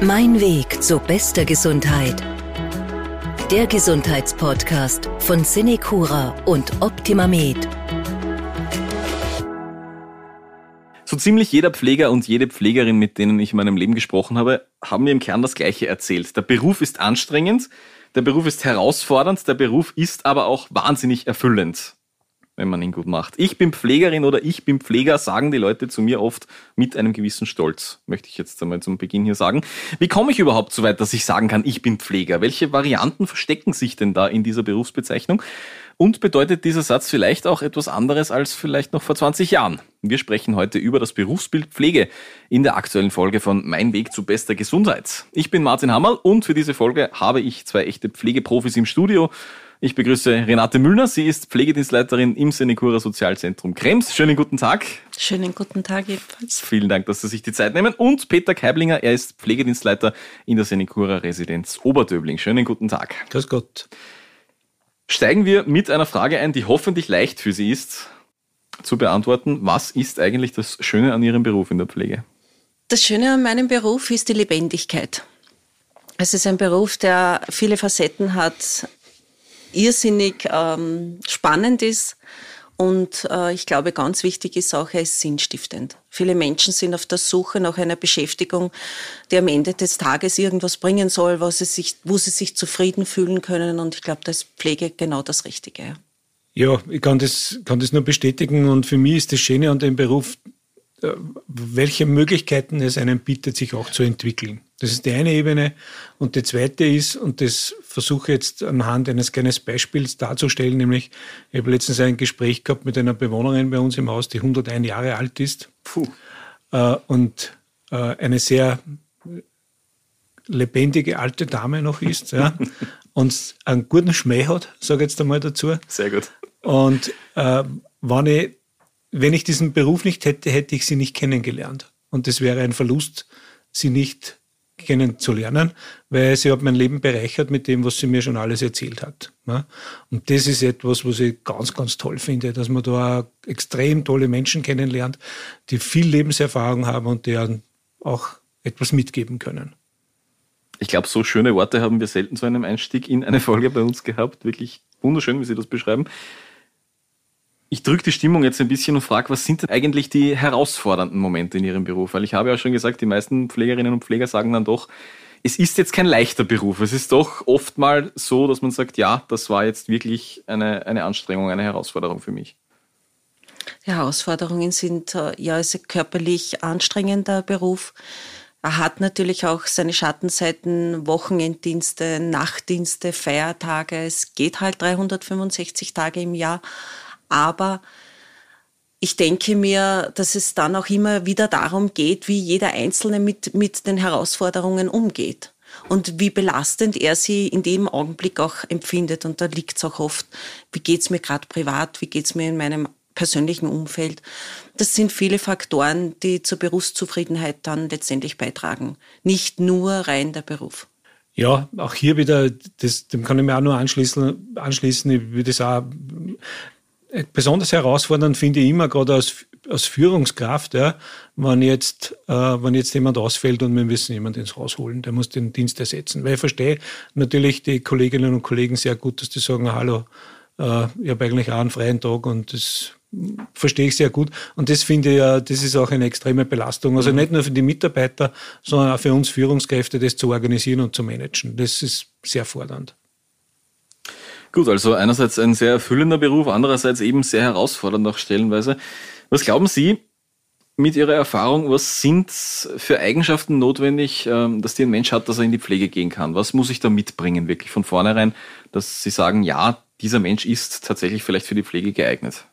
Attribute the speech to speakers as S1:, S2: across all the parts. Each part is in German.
S1: Mein Weg zu bester Gesundheit. Der Gesundheitspodcast von Cinecura und OptimaMed.
S2: So ziemlich jeder Pfleger und jede Pflegerin, mit denen ich in meinem Leben gesprochen habe, haben mir im Kern das Gleiche erzählt. Der Beruf ist anstrengend, der Beruf ist herausfordernd, der Beruf ist aber auch wahnsinnig erfüllend wenn man ihn gut macht. Ich bin Pflegerin oder ich bin Pfleger, sagen die Leute zu mir oft mit einem gewissen Stolz, möchte ich jetzt einmal zum Beginn hier sagen. Wie komme ich überhaupt so weit, dass ich sagen kann, ich bin Pfleger? Welche Varianten verstecken sich denn da in dieser Berufsbezeichnung? Und bedeutet dieser Satz vielleicht auch etwas anderes als vielleicht noch vor 20 Jahren? Wir sprechen heute über das Berufsbild Pflege in der aktuellen Folge von Mein Weg zu bester Gesundheit. Ich bin Martin Hammerl und für diese Folge habe ich zwei echte Pflegeprofis im Studio. Ich begrüße Renate Müllner. Sie ist Pflegedienstleiterin im Senecura Sozialzentrum Krems. Schönen guten Tag.
S3: Schönen guten Tag ebenfalls.
S2: Vielen Dank, dass Sie sich die Zeit nehmen. Und Peter Keiblinger, er ist Pflegedienstleiter in der Senecura Residenz Oberdöbling. Schönen guten Tag.
S4: Grüß Gott.
S2: Steigen wir mit einer Frage ein, die hoffentlich leicht für Sie ist zu beantworten. Was ist eigentlich das Schöne an Ihrem Beruf in der Pflege?
S3: Das Schöne an meinem Beruf ist die Lebendigkeit. Es ist ein Beruf, der viele Facetten hat, irrsinnig ähm, spannend ist. Und äh, ich glaube, ganz wichtig ist auch, er ist sinnstiftend. Viele Menschen sind auf der Suche nach einer Beschäftigung, die am Ende des Tages irgendwas bringen soll, was sie sich, wo sie sich zufrieden fühlen können. Und ich glaube, da ist Pflege genau das Richtige.
S4: Ja, ich kann das, kann das nur bestätigen. Und für mich ist das Schöne an dem Beruf, welche Möglichkeiten es einem bietet, sich auch zu entwickeln. Das ist die eine Ebene. Und die zweite ist, und das versuche ich jetzt anhand eines kleinen Beispiels darzustellen, nämlich, ich habe letztens ein Gespräch gehabt mit einer Bewohnerin bei uns im Haus, die 101 Jahre alt ist. Puh. Äh, und äh, eine sehr lebendige alte Dame noch ist, ja, und einen guten Schmäh hat, sage ich jetzt einmal dazu.
S2: Sehr gut.
S4: Und äh, wenn ich wenn ich diesen Beruf nicht hätte, hätte ich sie nicht kennengelernt. Und das wäre ein Verlust, sie nicht kennenzulernen, weil sie hat mein Leben bereichert mit dem, was sie mir schon alles erzählt hat. Und das ist etwas, was ich ganz, ganz toll finde, dass man da extrem tolle Menschen kennenlernt, die viel Lebenserfahrung haben und die auch etwas mitgeben können.
S2: Ich glaube, so schöne Worte haben wir selten zu einem Einstieg in eine Folge bei uns gehabt. Wirklich wunderschön, wie Sie das beschreiben. Ich drücke die Stimmung jetzt ein bisschen und frage, was sind denn eigentlich die herausfordernden Momente in Ihrem Beruf? Weil ich habe ja schon gesagt, die meisten Pflegerinnen und Pfleger sagen dann doch, es ist jetzt kein leichter Beruf. Es ist doch oft mal so, dass man sagt, ja, das war jetzt wirklich eine, eine Anstrengung, eine Herausforderung für mich.
S3: Herausforderungen sind, äh, ja, es ist ein körperlich anstrengender Beruf. Er hat natürlich auch seine Schattenseiten, Wochenenddienste, Nachtdienste, Feiertage. Es geht halt 365 Tage im Jahr. Aber ich denke mir, dass es dann auch immer wieder darum geht, wie jeder Einzelne mit, mit den Herausforderungen umgeht und wie belastend er sie in dem Augenblick auch empfindet. Und da liegt es auch oft, wie geht's mir gerade privat, wie geht's mir in meinem persönlichen Umfeld. Das sind viele Faktoren, die zur Berufszufriedenheit dann letztendlich beitragen. Nicht nur rein der Beruf.
S4: Ja, auch hier wieder, das, dem kann ich mir auch nur anschließen. anschließen. Ich würde es auch besonders herausfordernd finde ich immer, gerade als, als Führungskraft, ja, wenn jetzt, äh, wenn jetzt jemand ausfällt und wir müssen jemanden ins Haus holen, der muss den Dienst ersetzen. Weil ich verstehe natürlich die Kolleginnen und Kollegen sehr gut, dass die sagen, hallo, äh, ich habe eigentlich auch einen freien Tag und das verstehe ich sehr gut. Und das finde ich ja, das ist auch eine extreme Belastung. Also mhm. nicht nur für die Mitarbeiter, sondern auch für uns Führungskräfte, das zu organisieren und zu managen. Das ist sehr fordernd.
S2: Gut, also einerseits ein sehr erfüllender Beruf, andererseits eben sehr herausfordernd auch stellenweise. Was glauben Sie mit Ihrer Erfahrung, was sind für Eigenschaften notwendig, ähm, dass die ein Mensch hat, dass er in die Pflege gehen kann? Was muss ich da mitbringen, wirklich von vornherein, dass Sie sagen, ja, dieser Mensch ist tatsächlich vielleicht für die Pflege geeignet?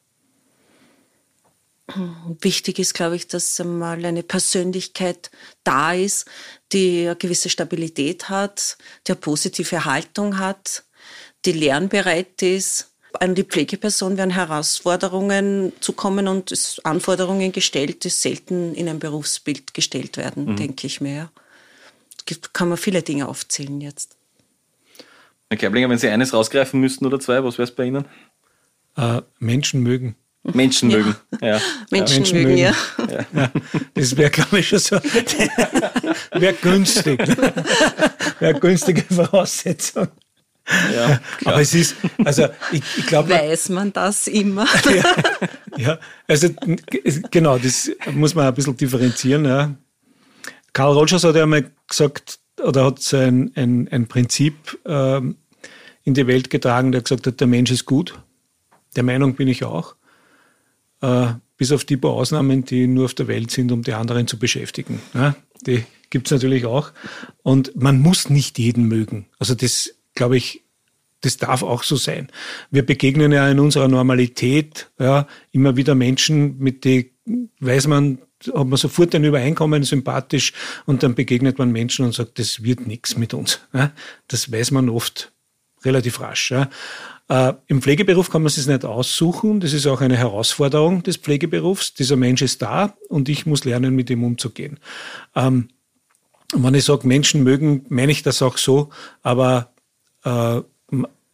S3: Wichtig ist, glaube ich, dass mal eine Persönlichkeit da ist, die eine gewisse Stabilität hat, die eine positive Haltung hat, die lernbereit ist. An die Pflegeperson werden Herausforderungen zukommen und es Anforderungen gestellt, die selten in ein Berufsbild gestellt werden, mhm. denke ich mir. Da kann man viele Dinge aufzählen jetzt.
S2: Herr Kerblinger, wenn Sie eines rausgreifen müssten oder zwei, was wäre es bei Ihnen?
S4: Äh, Menschen mögen.
S2: Menschen mögen.
S3: Ja. Menschen, Menschen mögen, ja.
S4: ja. Das wäre, glaube ich, schon so. wäre günstig. wäre günstige Voraussetzung. Ja, Aber es ist, also ich, ich glaube.
S3: Weiß man das immer?
S4: ja, ja, also genau, das muss man ein bisschen differenzieren. Ja. Karl Rogers hat ja einmal gesagt, oder hat ein, ein, ein Prinzip ähm, in die Welt getragen, der gesagt hat, der Mensch ist gut. Der Meinung bin ich auch. Äh, bis auf die paar Ausnahmen, die nur auf der Welt sind, um die anderen zu beschäftigen. Ja, die gibt es natürlich auch. Und man muss nicht jeden mögen. Also das, glaube ich, das darf auch so sein. Wir begegnen ja in unserer Normalität ja, immer wieder Menschen, mit denen weiß man, hat man sofort ein Übereinkommen, sympathisch, und dann begegnet man Menschen und sagt, das wird nichts mit uns. Ja. Das weiß man oft relativ rasch. Ja. Äh, Im Pflegeberuf kann man es nicht aussuchen. Das ist auch eine Herausforderung des Pflegeberufs. Dieser Mensch ist da und ich muss lernen, mit ihm umzugehen. Ähm, wenn ich sage, Menschen mögen, meine ich das auch so, aber äh,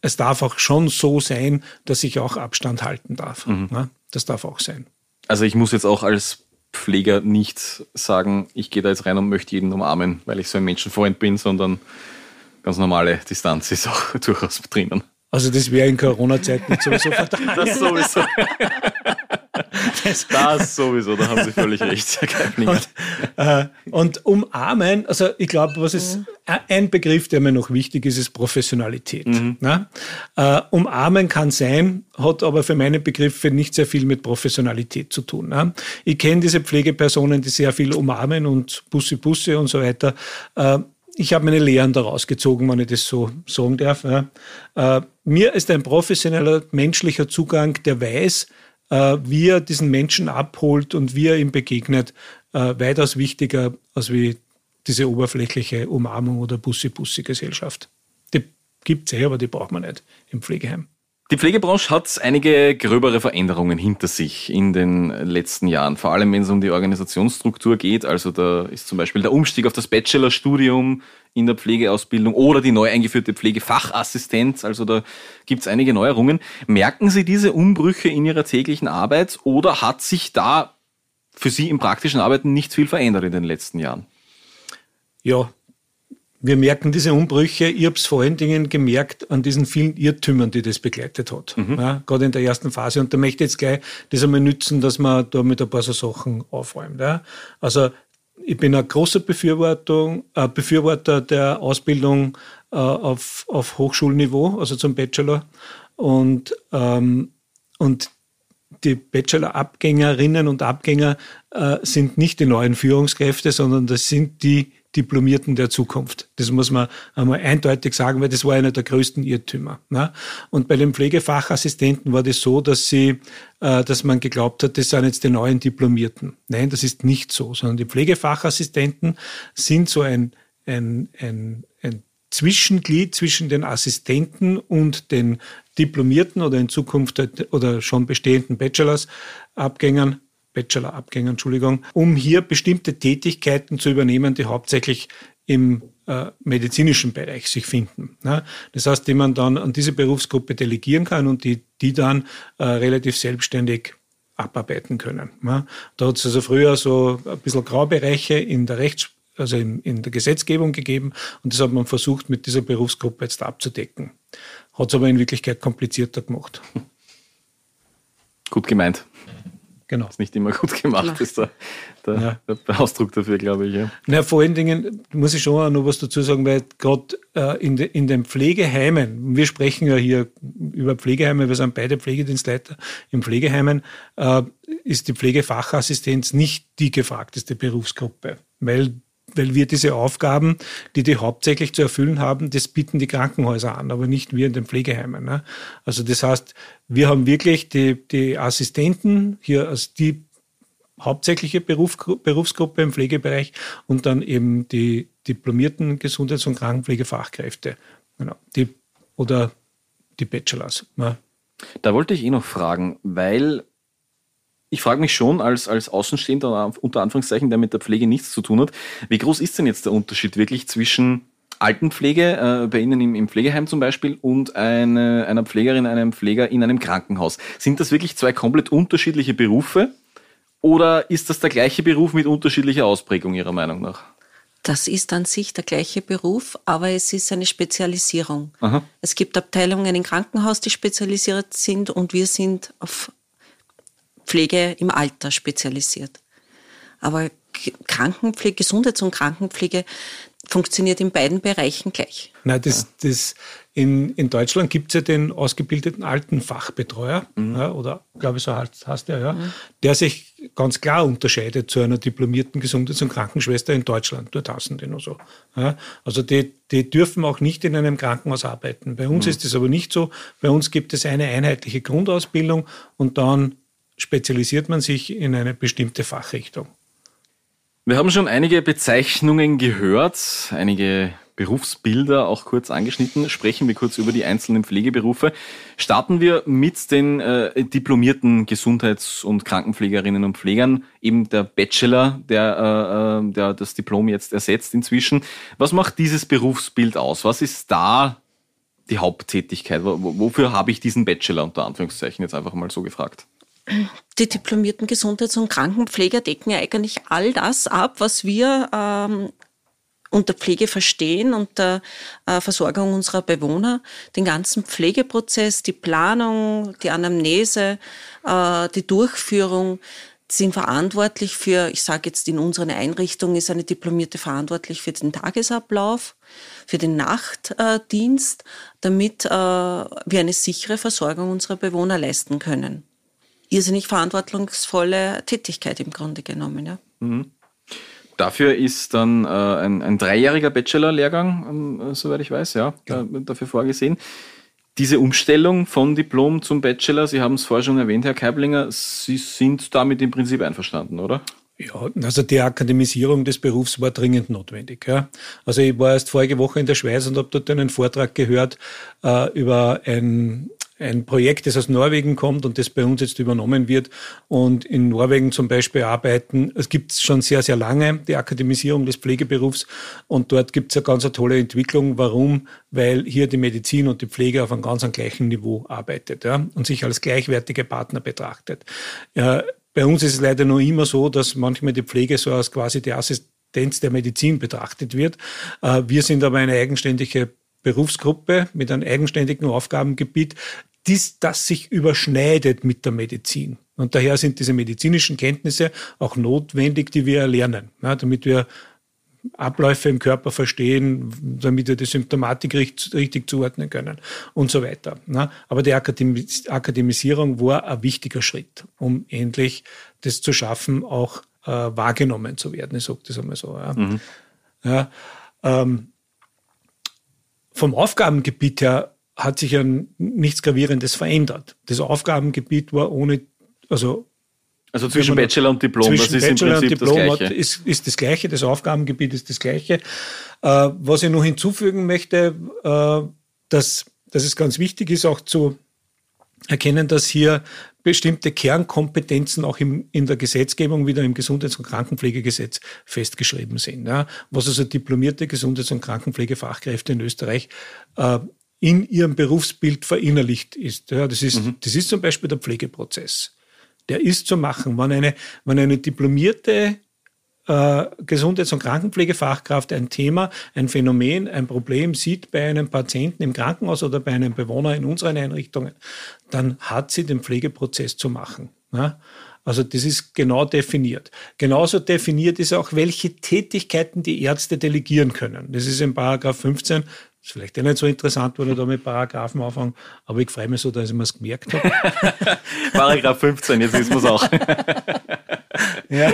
S4: es darf auch schon so sein, dass ich auch Abstand halten darf. Mhm. Ja, das darf auch sein.
S2: Also ich muss jetzt auch als Pfleger nicht sagen, ich gehe da jetzt rein und möchte jeden umarmen, weil ich so ein Menschenfreund bin, sondern ganz normale Distanz ist auch durchaus drinnen.
S4: Also das wäre in Corona-Zeiten sowieso
S2: verdammt. Das sowieso. Das, das, sowieso, da haben Sie völlig recht,
S4: Herr und, äh, und umarmen, also ich glaube, was ist mhm. ein Begriff, der mir noch wichtig ist, ist Professionalität. Mhm. Ne? Äh, umarmen kann sein, hat aber für meine Begriffe nicht sehr viel mit Professionalität zu tun. Ne? Ich kenne diese Pflegepersonen, die sehr viel umarmen und Busse, Busse und so weiter. Äh, ich habe meine Lehren daraus gezogen, wenn ich das so sagen darf. Ja. Äh, mir ist ein professioneller menschlicher Zugang, der weiß, äh, wie er diesen Menschen abholt und wie er ihm begegnet, äh, weitaus wichtiger als wie diese oberflächliche Umarmung oder Bussi-Bussi-Gesellschaft. Die gibt es eh, aber die braucht man nicht im Pflegeheim.
S2: Die Pflegebranche hat einige gröbere Veränderungen hinter sich in den letzten Jahren, vor allem wenn es um die Organisationsstruktur geht. Also da ist zum Beispiel der Umstieg auf das Bachelorstudium in der Pflegeausbildung oder die neu eingeführte Pflegefachassistenz. Also da gibt es einige Neuerungen. Merken Sie diese Umbrüche in Ihrer täglichen Arbeit oder hat sich da für Sie im praktischen Arbeiten nicht viel verändert in den letzten Jahren?
S4: Ja, wir merken diese Umbrüche. Ich habe es vor allen Dingen gemerkt an diesen vielen Irrtümern, die das begleitet hat. Mhm. Ja, gerade in der ersten Phase. Und da möchte ich jetzt gleich das einmal nützen, dass man da mit ein paar so Sachen aufräumt. Ja. Also ich bin ein großer Befürwortung, äh, Befürworter der Ausbildung äh, auf, auf Hochschulniveau, also zum Bachelor. Und, ähm, und die Bachelor-Abgängerinnen und Abgänger äh, sind nicht die neuen Führungskräfte, sondern das sind die Diplomierten der Zukunft. Das muss man einmal eindeutig sagen, weil das war einer der größten Irrtümer. Ne? Und bei den Pflegefachassistenten war das so, dass sie, äh, dass man geglaubt hat, das sind jetzt die neuen Diplomierten. Nein, das ist nicht so, sondern die Pflegefachassistenten sind so ein, ein, ein, ein Zwischenglied zwischen den Assistenten und den Diplomierten oder in Zukunft oder schon bestehenden Bachelors-Abgängern Bachelor-Abgänger, Entschuldigung, um hier bestimmte Tätigkeiten zu übernehmen, die hauptsächlich im äh, medizinischen Bereich sich finden. Ne? Das heißt, die man dann an diese Berufsgruppe delegieren kann und die, die dann äh, relativ selbstständig abarbeiten können. Ne? Da hat es also früher so ein bisschen Graubereiche in der Rechts also in, in der Gesetzgebung gegeben und das hat man versucht mit dieser Berufsgruppe jetzt abzudecken. Hat es aber in Wirklichkeit komplizierter gemacht.
S2: Gut gemeint. Genau. Ist nicht immer gut gemacht, genau. ist der, der, ja. der, Ausdruck dafür, glaube ich. Ja.
S4: Na, vor allen Dingen muss ich schon noch was dazu sagen, weil gerade äh, in, de, in den Pflegeheimen, wir sprechen ja hier über Pflegeheime, wir sind beide Pflegedienstleiter in Pflegeheimen, äh, ist die Pflegefachassistenz nicht die gefragteste Berufsgruppe, weil weil wir diese Aufgaben, die die hauptsächlich zu erfüllen haben, das bieten die Krankenhäuser an, aber nicht wir in den Pflegeheimen. Ne? Also das heißt, wir haben wirklich die, die Assistenten hier als die hauptsächliche Beruf, Berufsgruppe im Pflegebereich und dann eben die diplomierten Gesundheits- und Krankenpflegefachkräfte. Genau. Die, oder die Bachelors. Ne?
S2: Da wollte ich eh noch fragen, weil ich frage mich schon als, als Außenstehender, unter Anführungszeichen, der mit der Pflege nichts zu tun hat, wie groß ist denn jetzt der Unterschied wirklich zwischen Altenpflege, äh, bei Ihnen im, im, Pflegeheim zum Beispiel, und eine, einer Pflegerin, einem Pfleger in einem Krankenhaus. Sind das wirklich zwei komplett unterschiedliche Berufe? Oder ist das der gleiche Beruf mit unterschiedlicher Ausprägung Ihrer Meinung nach?
S3: Das ist an sich der gleiche Beruf, aber es ist eine Spezialisierung. Aha. Es gibt Abteilungen im Krankenhaus, die spezialisiert sind und wir sind auf Pflege im Alter spezialisiert. Aber Krankenpflege, Gesundheits- und Krankenpflege funktioniert in beiden Bereichen gleich.
S4: Nein, das, das in, in Deutschland gibt es ja den ausgebildeten alten Fachbetreuer, mhm. ja, oder glaube ich so heißt, heißt der, ja, mhm. der sich ganz klar unterscheidet zu einer diplomierten Gesundheits- und Krankenschwester in Deutschland. Dort hassen die nur so. Ja. Also die, die dürfen auch nicht in einem Krankenhaus arbeiten. Bei uns mhm. ist das aber nicht so. Bei uns gibt es eine einheitliche Grundausbildung und dann spezialisiert man sich in eine bestimmte Fachrichtung.
S2: Wir haben schon einige Bezeichnungen gehört, einige Berufsbilder auch kurz angeschnitten. Sprechen wir kurz über die einzelnen Pflegeberufe. Starten wir mit den äh, diplomierten Gesundheits- und Krankenpflegerinnen und Pflegern, eben der Bachelor, der, äh, äh der das Diplom jetzt ersetzt inzwischen. Was macht dieses Berufsbild aus? Was ist da die Haupttätigkeit? Wofür habe ich diesen Bachelor unter Anführungszeichen jetzt einfach mal so gefragt?
S3: Die diplomierten Gesundheits- und Krankenpfleger decken eigentlich all das ab, was wir ähm, unter Pflege verstehen, unter äh, Versorgung unserer Bewohner, den ganzen Pflegeprozess, die Planung, die Anamnese, äh, die Durchführung sind verantwortlich für, ich sage jetzt in unseren Einrichtungen ist eine Diplomierte verantwortlich für den Tagesablauf, für den Nachtdienst, damit äh, wir eine sichere Versorgung unserer Bewohner leisten können irrsinnig verantwortungsvolle Tätigkeit im Grunde genommen. Ja. Mhm.
S2: Dafür ist dann äh, ein, ein dreijähriger Bachelor-Lehrgang, äh, soweit ich weiß, ja, ja. dafür vorgesehen. Diese Umstellung von Diplom zum Bachelor, Sie haben es vorher schon erwähnt, Herr Keiblinger, Sie sind damit im Prinzip einverstanden, oder?
S4: Ja, also die Akademisierung des Berufs war dringend notwendig. Ja. Also ich war erst vorige Woche in der Schweiz und habe dort einen Vortrag gehört äh, über ein ein Projekt, das aus Norwegen kommt und das bei uns jetzt übernommen wird. Und in Norwegen zum Beispiel arbeiten, es gibt schon sehr, sehr lange die Akademisierung des Pflegeberufs und dort gibt es eine ganz eine tolle Entwicklung. Warum? Weil hier die Medizin und die Pflege auf einem ganz gleichen Niveau arbeitet ja, und sich als gleichwertige Partner betrachtet. Ja, bei uns ist es leider nur immer so, dass manchmal die Pflege so als quasi die Assistenz der Medizin betrachtet wird. Äh, wir sind aber eine eigenständige Berufsgruppe mit einem eigenständigen Aufgabengebiet, dies, das sich überschneidet mit der Medizin. Und daher sind diese medizinischen Kenntnisse auch notwendig, die wir erlernen, ja, damit wir Abläufe im Körper verstehen, damit wir die Symptomatik richtig, richtig zuordnen können und so weiter. Ja. Aber die Akademis Akademisierung war ein wichtiger Schritt, um endlich das zu schaffen, auch äh, wahrgenommen zu werden. Ich sage das einmal so. Ja. Mhm. Ähm, vom Aufgabengebiet her hat sich ja nichts Gravierendes verändert. Das Aufgabengebiet war ohne, also
S2: also zwischen Bachelor und Diplom,
S4: zwischen das ist Bachelor im Prinzip und Diplom das Gleiche. Ist, ist das Gleiche, das Aufgabengebiet ist das Gleiche. Äh, was ich noch hinzufügen möchte, äh, dass, dass es ganz wichtig ist, auch zu erkennen, dass hier bestimmte Kernkompetenzen auch im, in der Gesetzgebung wieder im Gesundheits- und Krankenpflegegesetz festgeschrieben sind. Ja, was also diplomierte Gesundheits- und Krankenpflegefachkräfte in Österreich äh, in ihrem Berufsbild verinnerlicht ist. Ja, das, ist mhm. das ist zum Beispiel der Pflegeprozess. Der ist zu machen. Wenn eine, wenn eine diplomierte äh, Gesundheits- und Krankenpflegefachkraft ein Thema, ein Phänomen, ein Problem sieht bei einem Patienten im Krankenhaus oder bei einem Bewohner in unseren Einrichtungen, dann hat sie den Pflegeprozess zu machen. Ja? Also das ist genau definiert. Genauso definiert ist auch, welche Tätigkeiten die Ärzte delegieren können. Das ist in Paragraph 15 ist vielleicht eh nicht so interessant, wenn ich da mit Paragraphen anfange, aber ich freue mich so, dass ich mir es gemerkt habe.
S2: Paragraph 15, jetzt wissen wir es auch.
S4: ja,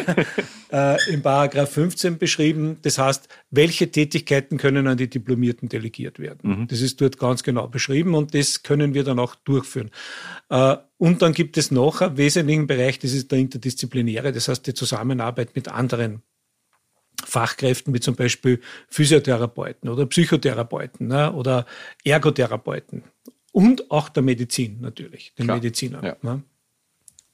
S4: äh, Im Paragraph 15 beschrieben, das heißt, welche Tätigkeiten können an die Diplomierten delegiert werden. Mhm. Das ist dort ganz genau beschrieben und das können wir dann auch durchführen. Äh, und dann gibt es noch einen wesentlichen Bereich, das ist der interdisziplinäre, das heißt die Zusammenarbeit mit anderen Fachkräften wie zum Beispiel Physiotherapeuten oder Psychotherapeuten ne, oder Ergotherapeuten und auch der Medizin natürlich, den Klar. Medizinern. Ja. Ne.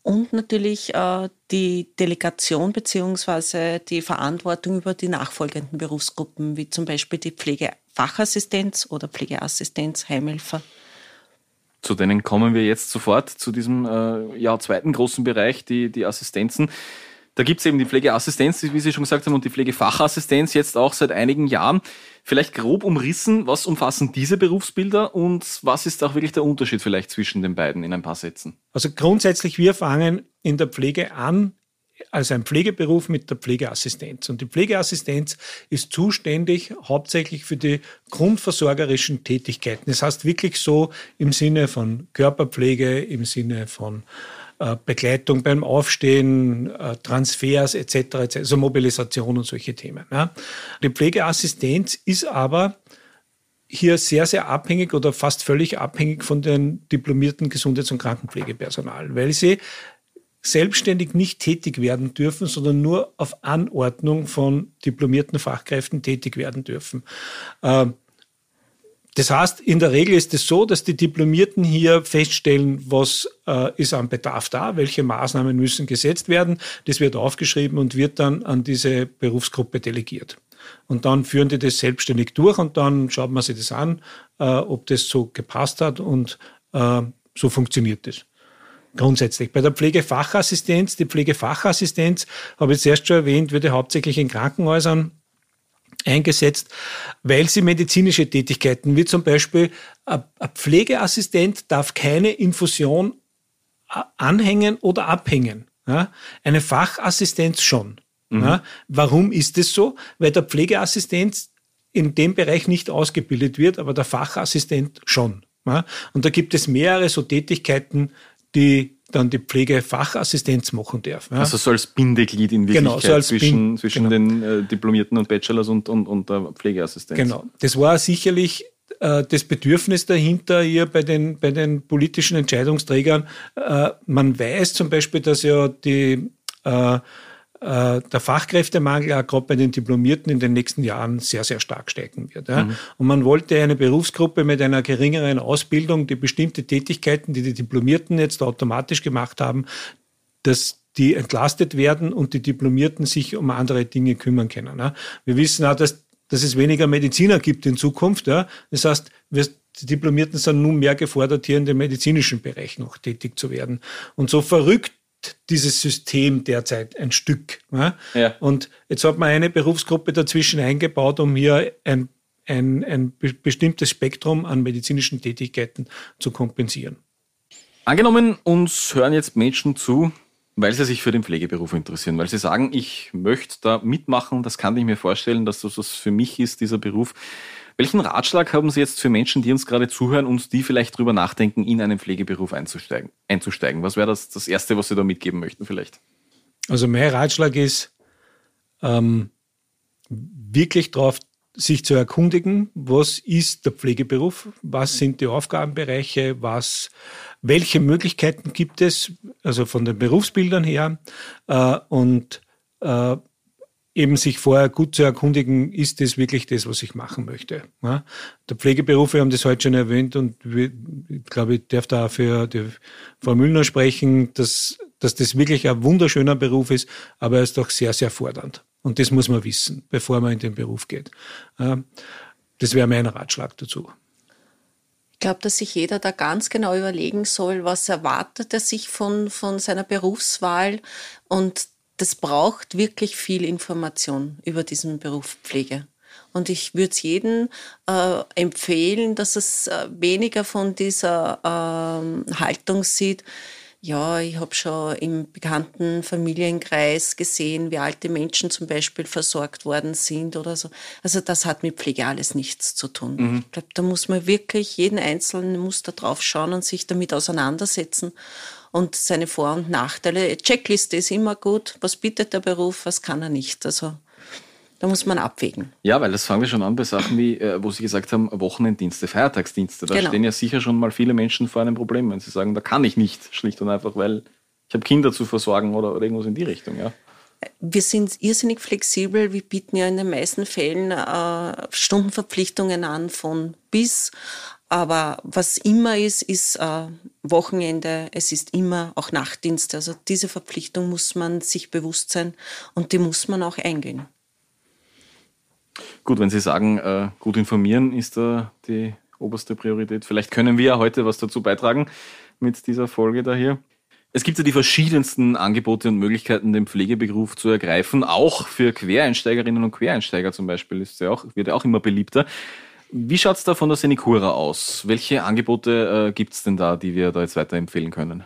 S3: Und natürlich äh, die Delegation beziehungsweise die Verantwortung über die nachfolgenden Berufsgruppen, wie zum Beispiel die Pflege, Pflegefachassistenz oder Pflegeassistenz, Heimhelfer.
S2: Zu denen kommen wir jetzt sofort, zu diesem äh, ja, zweiten großen Bereich, die, die Assistenzen. Da gibt es eben die Pflegeassistenz, wie Sie schon gesagt haben, und die Pflegefachassistenz jetzt auch seit einigen Jahren. Vielleicht grob umrissen, was umfassen diese Berufsbilder und was ist auch wirklich der Unterschied vielleicht zwischen den beiden in ein paar Sätzen?
S4: Also grundsätzlich, wir fangen in der Pflege an als ein Pflegeberuf mit der Pflegeassistenz. Und die Pflegeassistenz ist zuständig hauptsächlich für die grundversorgerischen Tätigkeiten. Das heißt wirklich so im Sinne von Körperpflege, im Sinne von Begleitung beim Aufstehen, äh, Transfers etc., etc., also Mobilisation und solche Themen. Die Pflegeassistenz ist aber hier sehr, sehr abhängig oder fast völlig abhängig von den diplomierten Gesundheits- und Krankenpflegepersonal, weil sie selbstständig nicht tätig werden dürfen, sondern nur auf Anordnung von diplomierten Fachkräften tätig werden dürfen. Ähm, das heißt, in der Regel ist es so, dass die Diplomierten hier feststellen, was äh, ist am Bedarf da, welche Maßnahmen müssen gesetzt werden. Das wird aufgeschrieben und wird dann an diese Berufsgruppe delegiert. Und dann führen die das selbstständig durch und dann schaut man sich das an, äh, ob das so gepasst hat und äh, so funktioniert das grundsätzlich. Bei der Pflegefachassistenz, die Pflegefachassistenz, habe ich zuerst schon erwähnt, würde hauptsächlich in Krankenhäusern eingesetzt, weil sie medizinische Tätigkeiten, wie zum Beispiel ein Pflegeassistent darf keine Infusion anhängen oder abhängen. Ja? Eine Fachassistenz schon. Mhm. Ja? Warum ist es so? Weil der Pflegeassistent in dem Bereich nicht ausgebildet wird, aber der Fachassistent schon. Ja? Und da gibt es mehrere so Tätigkeiten, die dann die Pflegefachassistenz machen darf.
S2: Ja. Also so als Bindeglied in Wirklichkeit genau, so als zwischen, Bin zwischen genau. den äh, Diplomierten und Bachelors und, und, und der Pflegeassistenz.
S4: Genau. Das war sicherlich äh, das Bedürfnis dahinter hier bei den, bei den politischen Entscheidungsträgern. Äh, man weiß zum Beispiel, dass ja die äh, der Fachkräftemangel auch gerade bei den Diplomierten in den nächsten Jahren sehr, sehr stark steigen wird. Ja. Mhm. Und man wollte eine Berufsgruppe mit einer geringeren Ausbildung, die bestimmte Tätigkeiten, die die Diplomierten jetzt automatisch gemacht haben, dass die entlastet werden und die Diplomierten sich um andere Dinge kümmern können. Ja. Wir wissen auch, dass, dass es weniger Mediziner gibt in Zukunft. Ja. Das heißt, wir, die Diplomierten sind nun mehr gefordert, hier in dem medizinischen Bereich noch tätig zu werden. Und so verrückt dieses System derzeit ein Stück. Ja? Ja. Und jetzt hat man eine Berufsgruppe dazwischen eingebaut, um hier ein, ein, ein bestimmtes Spektrum an medizinischen Tätigkeiten zu kompensieren.
S2: Angenommen, uns hören jetzt Menschen zu, weil sie sich für den Pflegeberuf interessieren, weil sie sagen, ich möchte da mitmachen, das kann ich mir vorstellen, dass das was für mich ist, dieser Beruf. Welchen Ratschlag haben Sie jetzt für Menschen, die uns gerade zuhören und die vielleicht darüber nachdenken, in einen Pflegeberuf einzusteigen? einzusteigen? Was wäre das, das Erste, was Sie da mitgeben möchten vielleicht?
S4: Also mein Ratschlag ist, ähm, wirklich darauf sich zu erkundigen, was ist der Pflegeberuf, was sind die Aufgabenbereiche, was, welche Möglichkeiten gibt es, also von den Berufsbildern her äh, und äh, eben sich vorher gut zu erkundigen, ist das wirklich das, was ich machen möchte. Ja? Der Pflegeberuf, wir haben das heute schon erwähnt und ich glaube, ich darf da für die Frau Müllner sprechen, dass, dass das wirklich ein wunderschöner Beruf ist, aber er ist doch sehr, sehr fordernd. Und das muss man wissen, bevor man in den Beruf geht. Das wäre mein Ratschlag dazu.
S3: Ich glaube, dass sich jeder da ganz genau überlegen soll, was erwartet er sich von, von seiner Berufswahl und das braucht wirklich viel Information über diesen Beruf Pflege. Und ich würde es jedem äh, empfehlen, dass es äh, weniger von dieser äh, Haltung sieht, ja, ich habe schon im bekannten Familienkreis gesehen, wie alte Menschen zum Beispiel versorgt worden sind oder so. Also das hat mit Pflege alles nichts zu tun. Mhm. Ich glaube, da muss man wirklich, jeden Einzelnen muss da drauf schauen und sich damit auseinandersetzen und seine Vor- und Nachteile. Checkliste ist immer gut. Was bietet der Beruf, was kann er nicht? Also da muss man abwägen.
S2: Ja, weil das fangen wir schon an bei Sachen wie, äh, wo Sie gesagt haben, Wochenenddienste, Feiertagsdienste. Da genau. stehen ja sicher schon mal viele Menschen vor einem Problem, wenn sie sagen, da kann ich nicht, schlicht und einfach, weil ich habe Kinder zu versorgen oder, oder irgendwas in die Richtung. Ja.
S3: Wir sind irrsinnig flexibel. Wir bieten ja in den meisten Fällen äh, Stundenverpflichtungen an von bis. Aber was immer ist, ist äh, Wochenende, es ist immer auch Nachtdienst. Also diese Verpflichtung muss man sich bewusst sein und die muss man auch eingehen.
S2: Gut, wenn Sie sagen, äh, gut informieren ist da die oberste Priorität. Vielleicht können wir ja heute was dazu beitragen mit dieser Folge da hier. Es gibt ja die verschiedensten Angebote und Möglichkeiten, den Pflegeberuf zu ergreifen. Auch für Quereinsteigerinnen und Quereinsteiger zum Beispiel ist ja auch, wird ja auch immer beliebter. Wie schaut es da von der Senicura aus? Welche Angebote äh, gibt es denn da, die wir da jetzt weiterempfehlen können?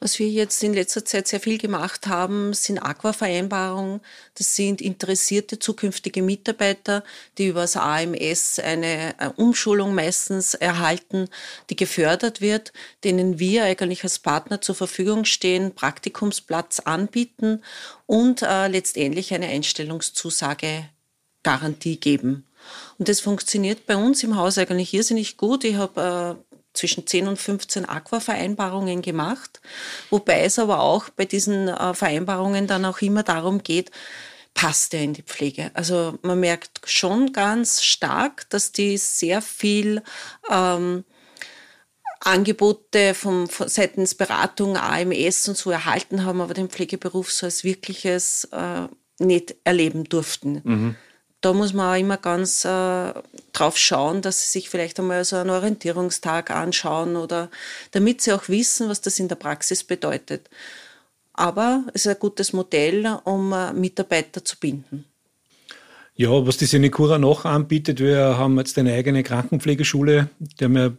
S3: Was wir jetzt in letzter Zeit sehr viel gemacht haben, sind Aqua-Vereinbarungen. Das sind interessierte zukünftige Mitarbeiter, die über das AMS eine Umschulung meistens erhalten, die gefördert wird, denen wir eigentlich als Partner zur Verfügung stehen, Praktikumsplatz anbieten und äh, letztendlich eine Einstellungszusage Garantie geben. Und das funktioniert bei uns im Haus eigentlich irrsinnig gut. Ich habe äh, zwischen 10 und 15 Aqua-Vereinbarungen gemacht, wobei es aber auch bei diesen äh, Vereinbarungen dann auch immer darum geht, passt er in die Pflege. Also man merkt schon ganz stark, dass die sehr viel ähm, Angebote vom, von seitens Beratung, AMS und so erhalten haben, aber den Pflegeberuf so als wirkliches äh, nicht erleben durften. Mhm da muss man auch immer ganz äh, drauf schauen, dass sie sich vielleicht einmal so einen Orientierungstag anschauen oder damit sie auch wissen, was das in der Praxis bedeutet. Aber es ist ein gutes Modell, um äh, Mitarbeiter zu binden.
S4: Ja, was die Senecura noch anbietet, wir haben jetzt eine eigene Krankenpflegeschule, der wir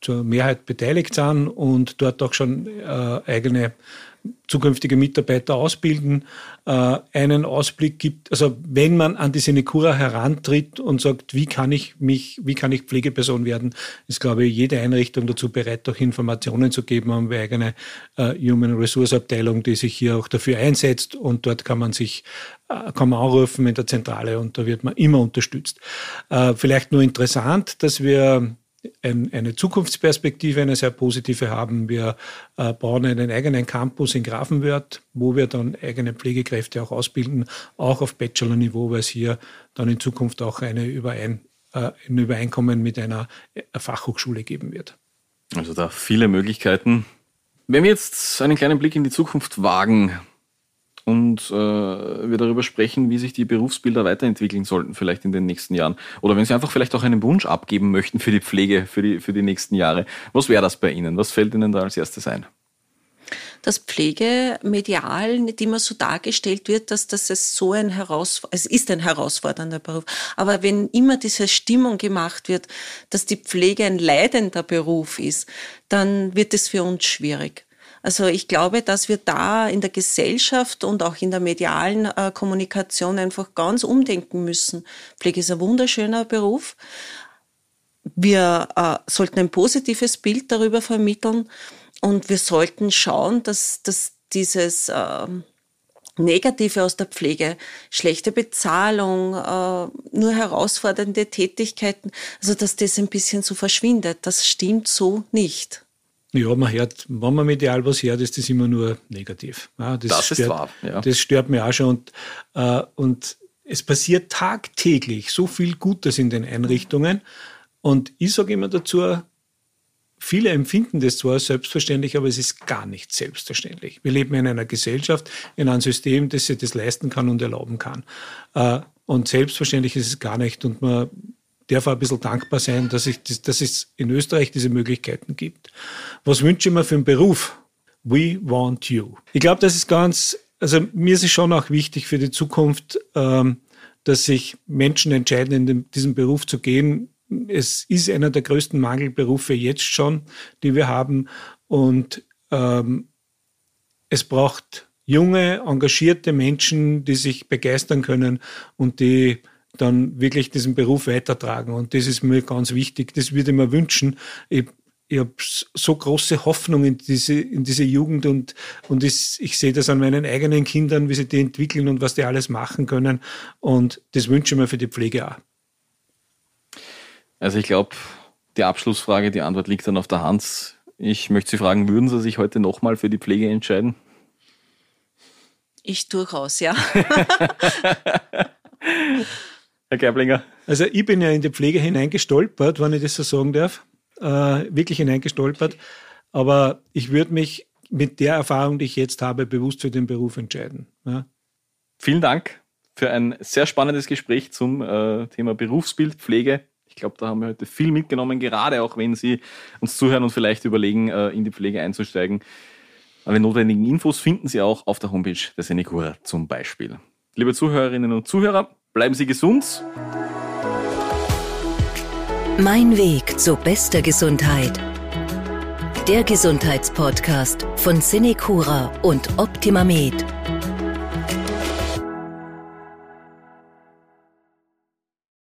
S4: zur Mehrheit beteiligt sind und dort auch schon äh, eigene zukünftige Mitarbeiter ausbilden, äh, einen Ausblick gibt, also wenn man an die Senecura herantritt und sagt, wie kann ich mich, wie kann ich Pflegeperson werden, ist, glaube ich, jede Einrichtung dazu bereit, auch Informationen zu geben. Haben wir eigene äh, Human Resource Abteilung, die sich hier auch dafür einsetzt und dort kann man sich, äh, kann man anrufen in der Zentrale und da wird man immer unterstützt. Vielleicht nur interessant, dass wir eine Zukunftsperspektive, eine sehr positive haben. Wir äh, bauen einen eigenen Campus in Grafenwörth, wo wir dann eigene Pflegekräfte auch ausbilden, auch auf Bachelor-Niveau, weil es hier dann in Zukunft auch eine Überein, äh, ein Übereinkommen mit einer äh, Fachhochschule geben wird.
S2: Also da viele Möglichkeiten. Wenn wir jetzt einen kleinen Blick in die Zukunft wagen, und äh, wir darüber sprechen, wie sich die Berufsbilder weiterentwickeln sollten, vielleicht in den nächsten Jahren. Oder wenn Sie einfach vielleicht auch einen Wunsch abgeben möchten für die Pflege, für die, für die nächsten Jahre. Was wäre das bei Ihnen? Was fällt Ihnen da als erstes ein?
S3: dass Pflege medial nicht immer so dargestellt wird, dass das es so ein Heraus es ist ein herausfordernder Beruf. Aber wenn immer diese Stimmung gemacht wird, dass die Pflege ein leidender Beruf ist, dann wird es für uns schwierig. Also ich glaube, dass wir da in der Gesellschaft und auch in der medialen äh, Kommunikation einfach ganz umdenken müssen. Pflege ist ein wunderschöner Beruf. Wir äh, sollten ein positives Bild darüber vermitteln und wir sollten schauen, dass, dass dieses äh, Negative aus der Pflege, schlechte Bezahlung, äh, nur herausfordernde Tätigkeiten, also dass das ein bisschen so verschwindet. Das stimmt so nicht.
S4: Ja, man hört, wenn man medial was hört, ist das immer nur negativ.
S2: Ja, das, das stört, ist wahr. Ja.
S4: Das stört mich auch schon. Und, äh, und es passiert tagtäglich so viel Gutes in den Einrichtungen. Und ich sage immer dazu, viele empfinden das zwar als selbstverständlich, aber es ist gar nicht selbstverständlich. Wir leben in einer Gesellschaft, in einem System, das sich das leisten kann und erlauben kann. Äh, und selbstverständlich ist es gar nicht. Und man darf auch ein bisschen dankbar sein, dass, ich, dass es in Österreich diese Möglichkeiten gibt. Was wünsche ich mir für einen Beruf? We want you. Ich glaube, das ist ganz, also mir ist es schon auch wichtig für die Zukunft, ähm, dass sich Menschen entscheiden, in dem, diesen Beruf zu gehen. Es ist einer der größten Mangelberufe jetzt schon, die wir haben. Und ähm, es braucht junge, engagierte Menschen, die sich begeistern können und die dann wirklich diesen Beruf weitertragen. Und das ist mir ganz wichtig. Das würde ich mir wünschen. Ich, ich habe so große Hoffnung in diese, in diese Jugend und, und ich, ich sehe das an meinen eigenen Kindern, wie sie die entwickeln und was die alles machen können. Und das wünsche ich mir für die Pflege auch.
S2: Also ich glaube, die Abschlussfrage, die Antwort liegt dann auf der Hand. Ich möchte Sie fragen, würden Sie sich heute nochmal für die Pflege entscheiden?
S3: Ich durchaus, ja.
S2: Herr Gerblinger?
S4: Also ich bin ja in die Pflege hineingestolpert, wenn ich das so sagen darf. Äh, wirklich hineingestolpert. Aber ich würde mich mit der Erfahrung, die ich jetzt habe, bewusst für den Beruf entscheiden. Ja.
S2: Vielen Dank für ein sehr spannendes Gespräch zum äh, Thema Berufsbild, Pflege. Ich glaube, da haben wir heute viel mitgenommen, gerade auch wenn Sie uns zuhören und vielleicht überlegen, äh, in die Pflege einzusteigen. Alle notwendigen Infos finden Sie auch auf der Homepage der Senecura zum Beispiel. Liebe Zuhörerinnen und Zuhörer, bleiben Sie gesund.
S1: Mein Weg zu bester Gesundheit. Der Gesundheitspodcast von Senecura und Optimamed.